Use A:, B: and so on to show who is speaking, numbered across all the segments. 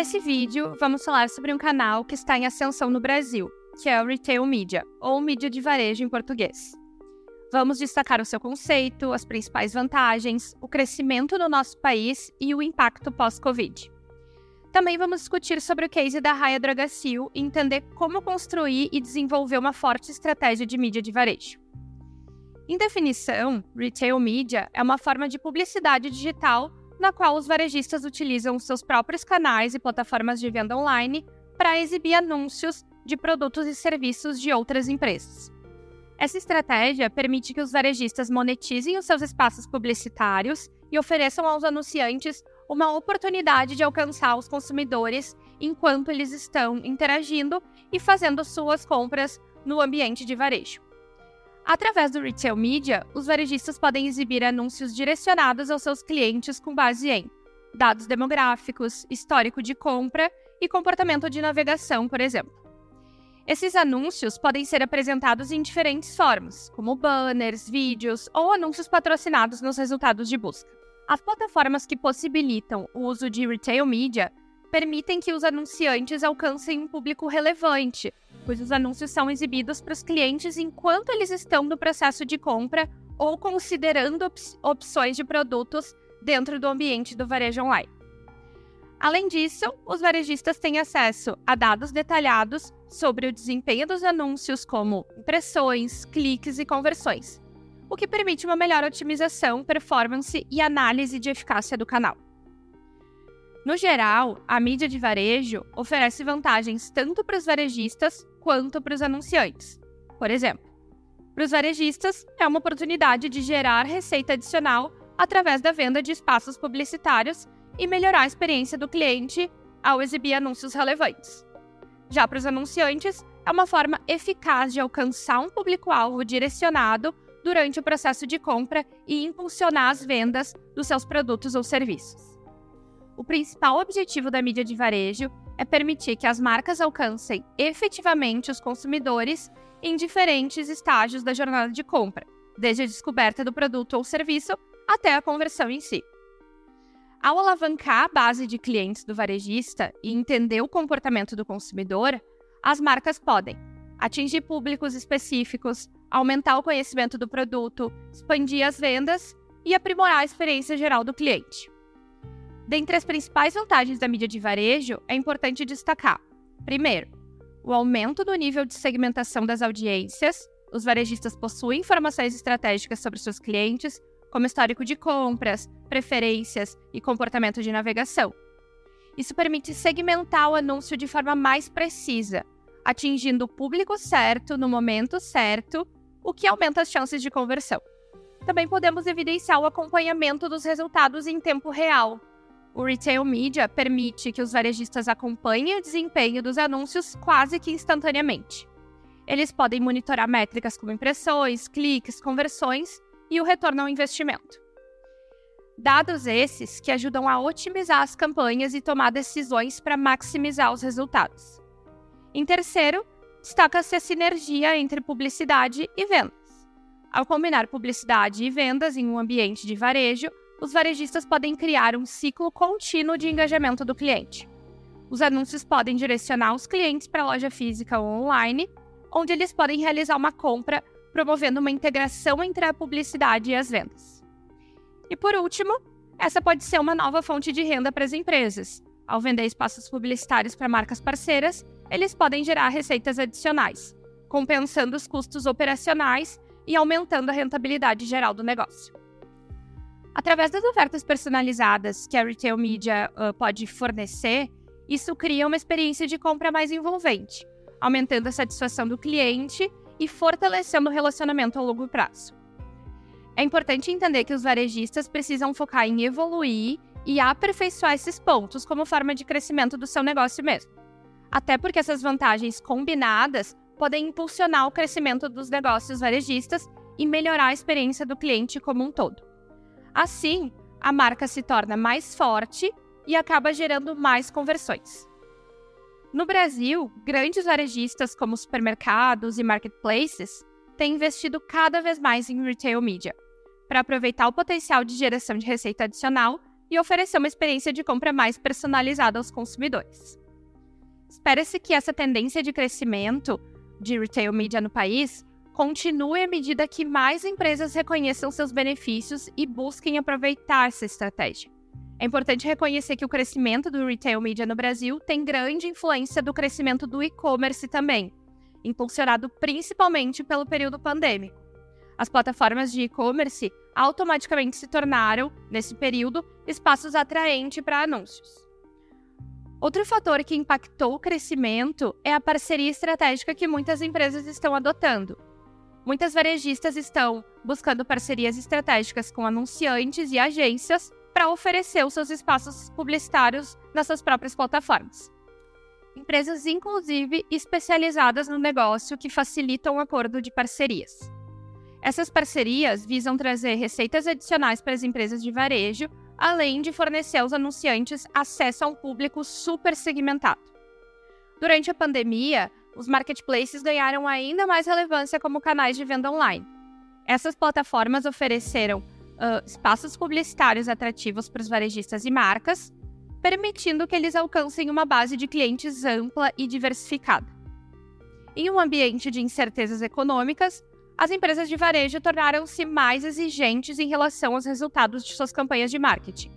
A: Nesse vídeo, vamos falar sobre um canal que está em ascensão no Brasil, que é o Retail Media, ou mídia de varejo em português. Vamos destacar o seu conceito, as principais vantagens, o crescimento no nosso país e o impacto pós-Covid. Também vamos discutir sobre o case da Raia Dragacil e entender como construir e desenvolver uma forte estratégia de mídia de varejo. Em definição, retail media é uma forma de publicidade digital na qual os varejistas utilizam seus próprios canais e plataformas de venda online para exibir anúncios de produtos e serviços de outras empresas. Essa estratégia permite que os varejistas monetizem os seus espaços publicitários e ofereçam aos anunciantes uma oportunidade de alcançar os consumidores enquanto eles estão interagindo e fazendo suas compras no ambiente de varejo. Através do Retail Media, os varejistas podem exibir anúncios direcionados aos seus clientes com base em dados demográficos, histórico de compra e comportamento de navegação, por exemplo. Esses anúncios podem ser apresentados em diferentes formas, como banners, vídeos ou anúncios patrocinados nos resultados de busca. As plataformas que possibilitam o uso de retail media permitem que os anunciantes alcancem um público relevante, pois os anúncios são exibidos para os clientes enquanto eles estão no processo de compra ou considerando op opções de produtos dentro do ambiente do varejo online. Além disso, os varejistas têm acesso a dados detalhados sobre o desempenho dos anúncios, como impressões, cliques e conversões, o que permite uma melhor otimização, performance e análise de eficácia do canal. No geral, a mídia de varejo oferece vantagens tanto para os varejistas quanto para os anunciantes. Por exemplo, para os varejistas, é uma oportunidade de gerar receita adicional através da venda de espaços publicitários e melhorar a experiência do cliente ao exibir anúncios relevantes. Já para os anunciantes, é uma forma eficaz de alcançar um público-alvo direcionado durante o processo de compra e impulsionar as vendas dos seus produtos ou serviços. O principal objetivo da mídia de varejo é permitir que as marcas alcancem efetivamente os consumidores em diferentes estágios da jornada de compra, desde a descoberta do produto ou serviço até a conversão em si. Ao alavancar a base de clientes do varejista e entender o comportamento do consumidor, as marcas podem atingir públicos específicos, aumentar o conhecimento do produto, expandir as vendas e aprimorar a experiência geral do cliente. Dentre as principais vantagens da mídia de varejo, é importante destacar: primeiro, o aumento do nível de segmentação das audiências. Os varejistas possuem informações estratégicas sobre seus clientes, como histórico de compras, preferências e comportamento de navegação. Isso permite segmentar o anúncio de forma mais precisa, atingindo o público certo no momento certo, o que aumenta as chances de conversão. Também podemos evidenciar o acompanhamento dos resultados em tempo real, o retail media permite que os varejistas acompanhem o desempenho dos anúncios quase que instantaneamente. Eles podem monitorar métricas como impressões, cliques, conversões e o retorno ao investimento. Dados esses que ajudam a otimizar as campanhas e tomar decisões para maximizar os resultados. Em terceiro, destaca-se a sinergia entre publicidade e vendas. Ao combinar publicidade e vendas em um ambiente de varejo, os varejistas podem criar um ciclo contínuo de engajamento do cliente. Os anúncios podem direcionar os clientes para a loja física ou online, onde eles podem realizar uma compra, promovendo uma integração entre a publicidade e as vendas. E por último, essa pode ser uma nova fonte de renda para as empresas. Ao vender espaços publicitários para marcas parceiras, eles podem gerar receitas adicionais, compensando os custos operacionais e aumentando a rentabilidade geral do negócio. Através das ofertas personalizadas que a Retail Media uh, pode fornecer, isso cria uma experiência de compra mais envolvente, aumentando a satisfação do cliente e fortalecendo o relacionamento a longo prazo. É importante entender que os varejistas precisam focar em evoluir e aperfeiçoar esses pontos como forma de crescimento do seu negócio mesmo. Até porque essas vantagens combinadas podem impulsionar o crescimento dos negócios varejistas e melhorar a experiência do cliente como um todo. Assim, a marca se torna mais forte e acaba gerando mais conversões. No Brasil, grandes varejistas como supermercados e marketplaces têm investido cada vez mais em retail media, para aproveitar o potencial de geração de receita adicional e oferecer uma experiência de compra mais personalizada aos consumidores. Espera-se que essa tendência de crescimento de retail media no país continue à medida que mais empresas reconheçam seus benefícios e busquem aproveitar essa estratégia. É importante reconhecer que o crescimento do retail media no Brasil tem grande influência do crescimento do e-commerce também, impulsionado principalmente pelo período pandêmico. As plataformas de e-commerce automaticamente se tornaram, nesse período, espaços atraentes para anúncios. Outro fator que impactou o crescimento é a parceria estratégica que muitas empresas estão adotando. Muitas varejistas estão buscando parcerias estratégicas com anunciantes e agências para oferecer os seus espaços publicitários nas suas próprias plataformas. Empresas, inclusive, especializadas no negócio que facilitam o acordo de parcerias. Essas parcerias visam trazer receitas adicionais para as empresas de varejo além de fornecer aos anunciantes acesso a um público super segmentado. Durante a pandemia, os marketplaces ganharam ainda mais relevância como canais de venda online. Essas plataformas ofereceram uh, espaços publicitários atrativos para os varejistas e marcas, permitindo que eles alcancem uma base de clientes ampla e diversificada. Em um ambiente de incertezas econômicas, as empresas de varejo tornaram-se mais exigentes em relação aos resultados de suas campanhas de marketing.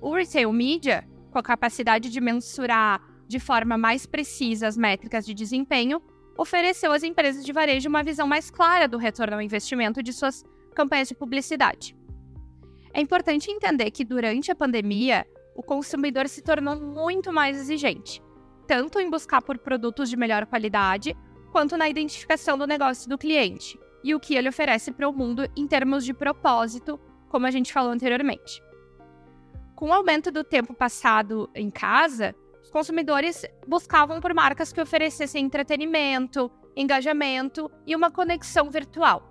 A: O retail media, com a capacidade de mensurar de forma mais precisa as métricas de desempenho, ofereceu às empresas de varejo uma visão mais clara do retorno ao investimento de suas campanhas de publicidade. É importante entender que durante a pandemia, o consumidor se tornou muito mais exigente, tanto em buscar por produtos de melhor qualidade, quanto na identificação do negócio do cliente e o que ele oferece para o mundo em termos de propósito, como a gente falou anteriormente. Com o aumento do tempo passado em casa, os consumidores buscavam por marcas que oferecessem entretenimento, engajamento e uma conexão virtual.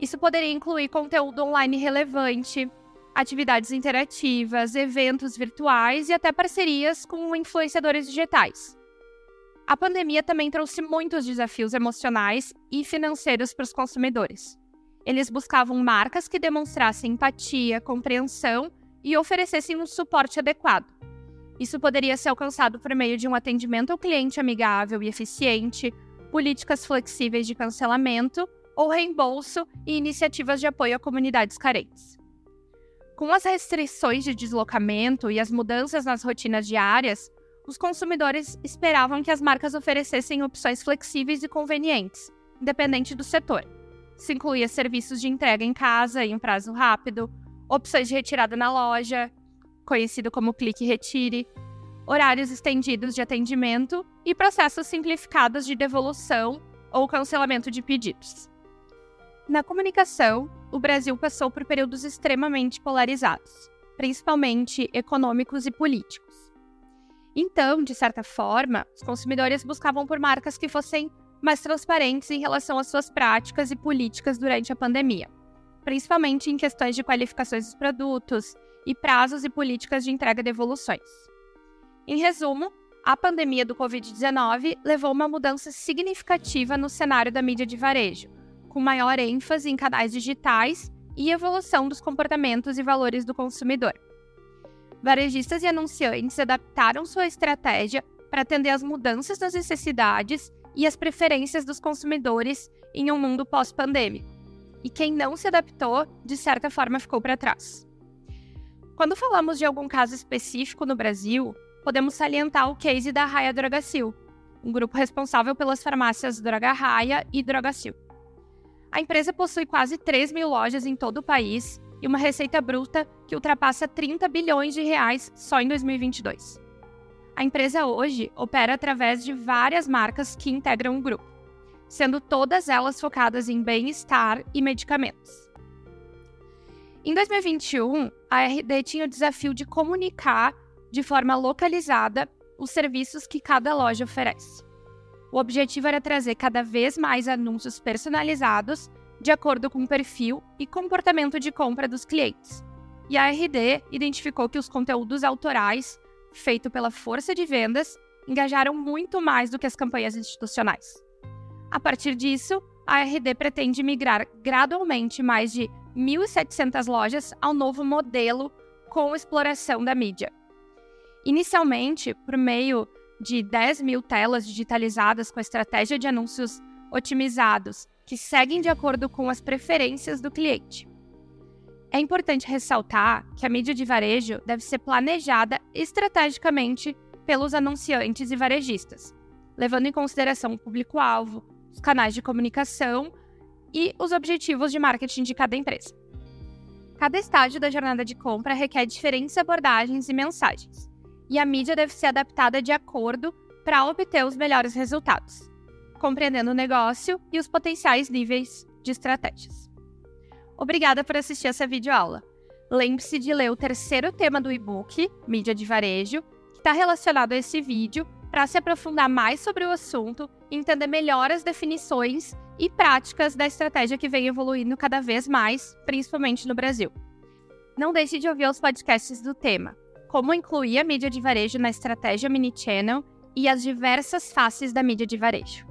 A: Isso poderia incluir conteúdo online relevante, atividades interativas, eventos virtuais e até parcerias com influenciadores digitais. A pandemia também trouxe muitos desafios emocionais e financeiros para os consumidores. Eles buscavam marcas que demonstrassem empatia, compreensão e oferecessem um suporte adequado. Isso poderia ser alcançado por meio de um atendimento ao cliente amigável e eficiente, políticas flexíveis de cancelamento ou reembolso e iniciativas de apoio a comunidades carentes. Com as restrições de deslocamento e as mudanças nas rotinas diárias, os consumidores esperavam que as marcas oferecessem opções flexíveis e convenientes, independente do setor. Isso incluía serviços de entrega em casa em um prazo rápido, opções de retirada na loja, conhecido como clique e retire, horários estendidos de atendimento e processos simplificados de devolução ou cancelamento de pedidos. Na comunicação, o Brasil passou por períodos extremamente polarizados, principalmente econômicos e políticos. Então, de certa forma, os consumidores buscavam por marcas que fossem mais transparentes em relação às suas práticas e políticas durante a pandemia, principalmente em questões de qualificações dos produtos e prazos e políticas de entrega de devoluções. Em resumo, a pandemia do Covid-19 levou uma mudança significativa no cenário da mídia de varejo, com maior ênfase em canais digitais e evolução dos comportamentos e valores do consumidor varejistas e anunciantes adaptaram sua estratégia para atender às mudanças das necessidades e às preferências dos consumidores em um mundo pós-pandêmico. E quem não se adaptou, de certa forma, ficou para trás. Quando falamos de algum caso específico no Brasil, podemos salientar o case da Raia Drogacil, um grupo responsável pelas farmácias Droga Raia e Drogacil. A empresa possui quase 3 mil lojas em todo o país e uma receita bruta que ultrapassa 30 bilhões de reais só em 2022. A empresa hoje opera através de várias marcas que integram o grupo, sendo todas elas focadas em bem-estar e medicamentos. Em 2021, a RD tinha o desafio de comunicar de forma localizada os serviços que cada loja oferece. O objetivo era trazer cada vez mais anúncios personalizados de acordo com o perfil e comportamento de compra dos clientes. E a RD identificou que os conteúdos autorais, feitos pela força de vendas, engajaram muito mais do que as campanhas institucionais. A partir disso, a RD pretende migrar gradualmente mais de 1.700 lojas ao novo modelo com exploração da mídia. Inicialmente, por meio de 10 mil telas digitalizadas com a estratégia de anúncios otimizados, que seguem de acordo com as preferências do cliente. É importante ressaltar que a mídia de varejo deve ser planejada estrategicamente pelos anunciantes e varejistas, levando em consideração o público-alvo, os canais de comunicação e os objetivos de marketing de cada empresa. Cada estágio da jornada de compra requer diferentes abordagens e mensagens, e a mídia deve ser adaptada de acordo para obter os melhores resultados, compreendendo o negócio e os potenciais níveis de estratégias. Obrigada por assistir essa videoaula. Lembre-se de ler o terceiro tema do e-book, Mídia de Varejo, que está relacionado a esse vídeo, para se aprofundar mais sobre o assunto entender melhor as definições e práticas da estratégia que vem evoluindo cada vez mais, principalmente no Brasil. Não deixe de ouvir os podcasts do tema, como incluir a mídia de varejo na estratégia mini channel e as diversas faces da mídia de varejo.